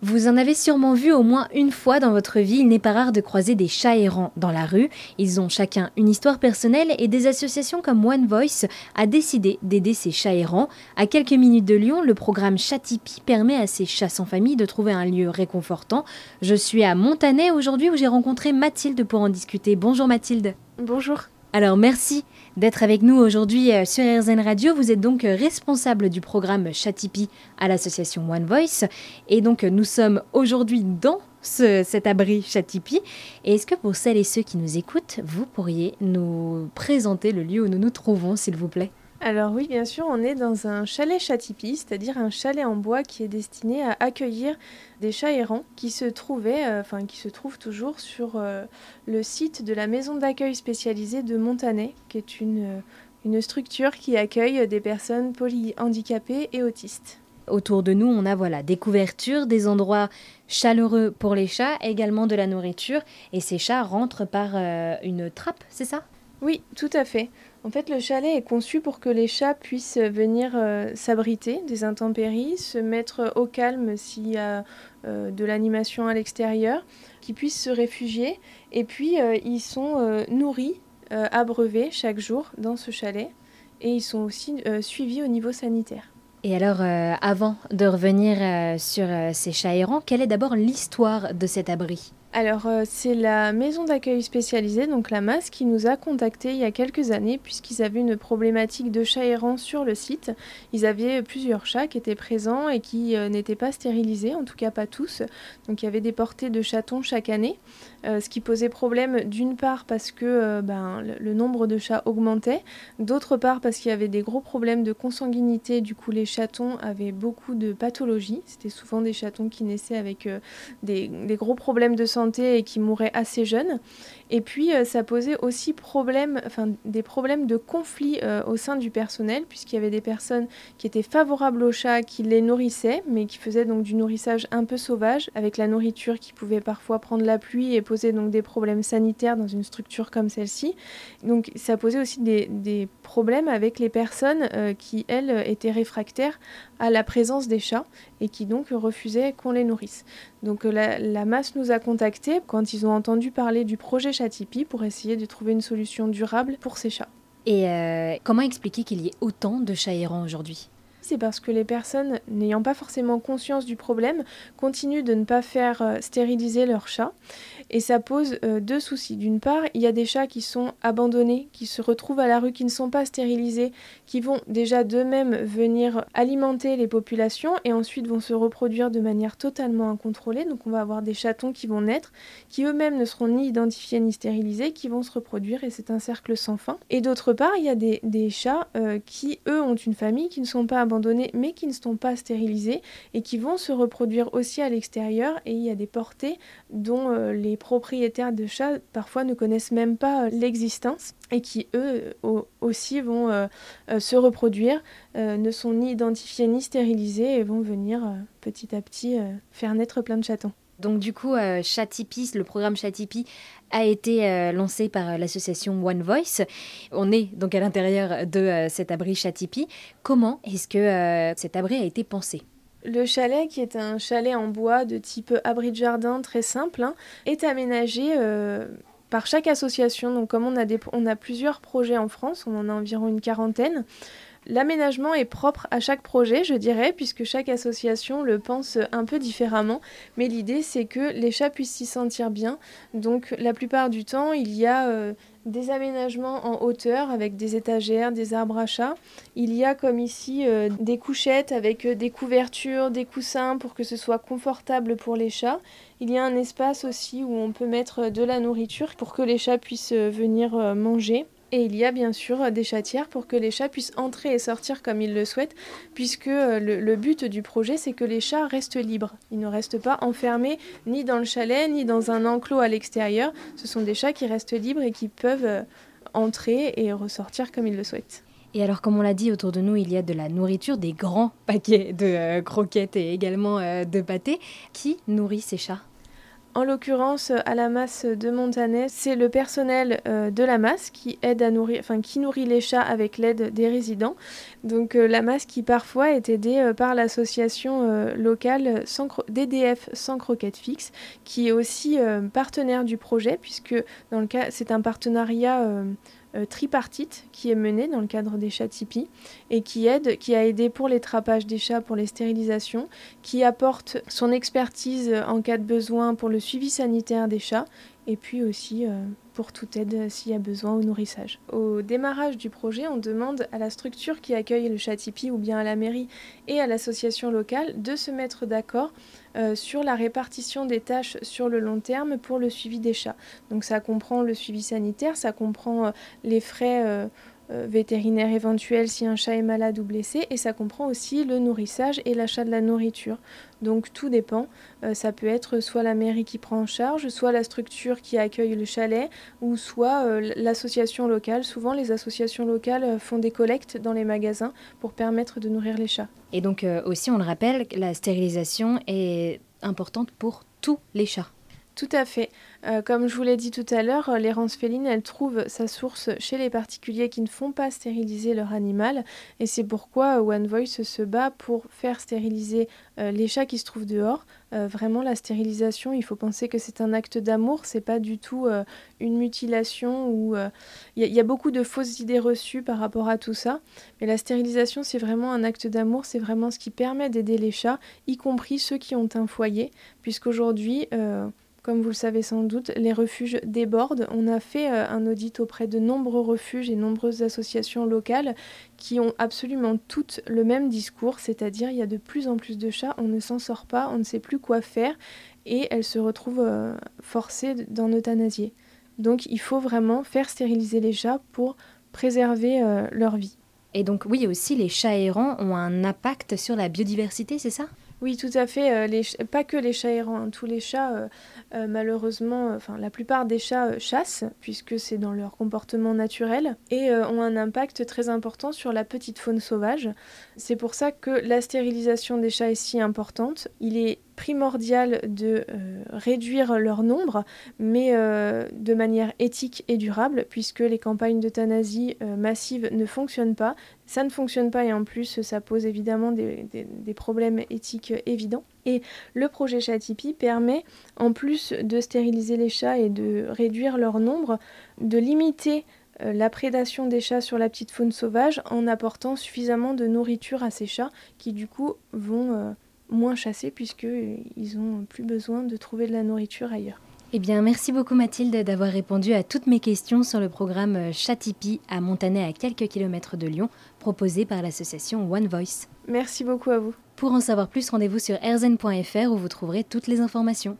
Vous en avez sûrement vu au moins une fois dans votre vie, il n'est pas rare de croiser des chats errants dans la rue. Ils ont chacun une histoire personnelle et des associations comme One Voice a décidé d'aider ces chats errants. À quelques minutes de Lyon, le programme Chatipi permet à ces chats sans famille de trouver un lieu réconfortant. Je suis à Montanet aujourd'hui où j'ai rencontré Mathilde pour en discuter. Bonjour Mathilde. Bonjour. Alors merci d'être avec nous aujourd'hui euh, sur RZN Radio. Vous êtes donc euh, responsable du programme Chatipi à l'association One Voice. Et donc euh, nous sommes aujourd'hui dans cet abri Chatipi. Et est-ce que pour celles et ceux qui nous écoutent, vous pourriez nous présenter le lieu où nous nous trouvons, s'il vous plaît? Alors oui, bien sûr, on est dans un chalet chatipi, c'est-à-dire un chalet en bois qui est destiné à accueillir des chats errants qui se trouvaient, euh, enfin qui se trouvent toujours sur euh, le site de la maison d'accueil spécialisée de Montanet, qui est une, euh, une structure qui accueille des personnes polyhandicapées et autistes. Autour de nous, on a voilà des couvertures, des endroits chaleureux pour les chats, également de la nourriture, et ces chats rentrent par une trappe, c'est ça? Oui, tout à fait. En fait, le chalet est conçu pour que les chats puissent venir euh, s'abriter des intempéries, se mettre au calme s'il y a euh, de l'animation à l'extérieur, qu'ils puissent se réfugier. Et puis, euh, ils sont nourris, abreuvés chaque jour dans ce chalet. Et ils sont aussi suivis au niveau sanitaire. Et alors, avant de revenir sur ces chats errants, quelle est d'abord l'histoire de cet abri? Alors, euh, c'est la maison d'accueil spécialisée, donc la MAS, qui nous a contactés il y a quelques années, puisqu'ils avaient une problématique de chats errants sur le site. Ils avaient plusieurs chats qui étaient présents et qui euh, n'étaient pas stérilisés, en tout cas pas tous. Donc, il y avait des portées de chatons chaque année, euh, ce qui posait problème d'une part parce que ben, le, nombre de chats augmentait, d'autre part parce qu'il y avait des gros problèmes de consanguinité. Du coup, les chatons avaient beaucoup de pathologies. C'était souvent des chatons qui naissaient avec des, des gros problèmes de santé et qui mouraient assez jeunes. Et puis euh, ça posait aussi problème, des problèmes de conflit euh, au sein du personnel, puisqu'il y avait des personnes qui étaient favorables aux chats, qui les nourrissaient, mais qui faisaient donc du nourrissage un peu sauvage, avec la nourriture qui pouvait parfois prendre la pluie et poser donc des problèmes sanitaires dans une structure comme celle-ci. Donc ça posait aussi des, problèmes avec les personnes euh, qui, elles, étaient réfractaires à la présence des chats et qui donc refusaient qu'on les nourrisse. Donc la masse nous a contactés quand ils ont entendu parler du projet Chatipi pour essayer de trouver une solution durable pour ces chats. Et euh, comment expliquer qu'il y ait autant de chats errants aujourd'hui? C'est parce que les personnes n'ayant pas forcément conscience du problème continuent de ne pas faire euh, stériliser leurs chats. Et ça pose euh, deux soucis. D'une part, il y a des chats qui sont abandonnés, qui se retrouvent à la rue, qui ne sont pas stérilisés, qui vont déjà d'eux-mêmes venir alimenter les populations et ensuite vont se reproduire de manière totalement incontrôlée. Donc on va avoir des chatons qui vont naître, qui eux-mêmes ne seront ni identifiés ni stérilisés, qui vont se reproduire et c'est un cercle sans fin. Et d'autre part, il y a des, chats euh, qui, eux, ont une famille, qui ne sont pas abandonnés mais qui ne sont pas stérilisés et qui vont se reproduire aussi à l'extérieur et il y a des portées dont euh, les propriétaires de chats parfois ne connaissent même pas euh, l'existence et qui eux aussi vont euh, euh, se reproduire, ne sont ni identifiés ni stérilisés et vont venir petit à petit faire naître plein de chatons. Donc du coup, Chatipi, le programme Chatipi a été lancé par l'association One Voice. On est donc à l'intérieur de cet abri Chatipi. Comment est-ce que cet abri a été pensé? Le chalet, qui est un chalet en bois de type abri de jardin très simple, hein, est aménagé euh, par chaque association. Donc comme on a, on a plusieurs projets en France, on en a environ une quarantaine, L'aménagement est propre à chaque projet, je dirais, puisque chaque association le pense un peu différemment. Mais l'idée, c'est que les chats puissent s'y sentir bien. Donc, la plupart du temps, il y a euh, des aménagements en hauteur avec des étagères, des arbres à chats. Il y a, comme ici, euh, des couchettes avec euh, des couvertures, des coussins pour que ce soit confortable pour les chats. Il y a un espace aussi où on peut mettre de la nourriture pour que les chats puissent venir manger. Et il y a bien sûr des chatières pour que les chats puissent entrer et sortir comme ils le souhaitent, puisque euh, le, but du projet, c'est que les chats restent libres. Ils ne restent pas enfermés ni dans le chalet, ni dans un enclos à l'extérieur. Ce sont des chats qui restent libres et qui peuvent euh, entrer et ressortir comme ils le souhaitent. Et alors, comme on l'a dit, autour de nous, il y a de la nourriture, des grands paquets de euh, croquettes et également de pâtés. Qui nourrit ces chats? En l'occurrence, à la masse de Montanet, c'est le personnel de la masse qui aide à nourrir, enfin qui nourrit les chats avec l'aide des résidents. Donc la masse qui parfois est aidée par l'association locale DDF sans croquette fixe, qui est aussi partenaire du projet, puisque dans le cas, c'est un partenariat euh, tripartite qui est menée dans le cadre des chats Tipeee et qui aide, qui a aidé pour les trapages des chats, pour les stérilisations, qui apporte son expertise en cas de besoin pour le suivi sanitaire des chats et puis aussi euh, pour toute aide s'il y a besoin au nourrissage. Au démarrage du projet, on demande à la structure qui accueille le chat Tipeee ou bien à la mairie et à l'association locale de se mettre d'accord euh, sur la répartition des tâches sur le long terme pour le suivi des chats. Donc ça comprend le suivi sanitaire, ça comprend euh, les frais euh, vétérinaire éventuel si un chat est malade ou blessé et ça comprend aussi le nourrissage et l'achat de la nourriture. Donc tout dépend. Euh, ça peut être soit la mairie qui prend en charge, soit la structure qui accueille le chalet ou soit euh, l'association locale. Souvent les associations locales font des collectes dans les magasins pour permettre de nourrir les chats. Et donc aussi on le rappelle, la stérilisation est importante pour tous les chats. Tout à fait. Euh, comme je vous l'ai dit tout à l'heure, euh, l'errance féline, elle trouve sa source chez les particuliers qui ne font pas stériliser leur animal. Et c'est pourquoi One Voice se bat pour faire stériliser euh, les chats qui se trouvent dehors. vraiment, la stérilisation, il faut penser que c'est un acte d'amour, c'est pas du tout une mutilation ou. Il y, a beaucoup de fausses idées reçues par rapport à tout ça. Mais la stérilisation, c'est vraiment un acte d'amour, c'est vraiment ce qui permet d'aider les chats, y compris ceux qui ont un foyer, puisqu'aujourd'hui, comme vous le savez sans doute, les refuges débordent. On a fait euh, un audit auprès de nombreux refuges et nombreuses associations locales qui ont absolument toutes le même discours, c'est-à-dire il y a de plus en plus de chats, on ne s'en sort pas, on ne sait plus quoi faire et elles se retrouvent euh, forcées d'en euthanasier. Donc il faut vraiment faire stériliser les chats pour préserver euh, leur vie. Et donc oui, aussi les chats errants ont un impact sur la biodiversité, c'est ça? Oui, tout à fait. Euh, pas que les chats errants, hein. tous les chats, euh, euh, malheureusement, enfin la plupart des chats chassent, puisque c'est dans leur comportement naturel, et ont un impact très important sur la petite faune sauvage. C'est pour ça que la stérilisation des chats est si importante. Il est primordial de euh, réduire leur nombre, mais euh, de manière éthique et durable, puisque les campagnes d'euthanasie euh, massive ne fonctionnent pas. Ça ne fonctionne pas et en plus ça pose évidemment des, problèmes éthiques évidents. Et le projet Chatipi permet, en plus de stériliser les chats et de réduire leur nombre, de limiter la prédation des chats sur la petite faune sauvage en apportant suffisamment de nourriture à ces chats qui du coup vont moins chassés puisqu'ils n'ont plus besoin de trouver de la nourriture ailleurs. Eh bien, merci beaucoup Mathilde d'avoir répondu à toutes mes questions sur le programme Chatipi à Montanet à quelques kilomètres de Lyon, proposé par l'association One Voice. Merci beaucoup à vous. Pour en savoir plus, rendez-vous sur erzen.fr où vous trouverez toutes les informations.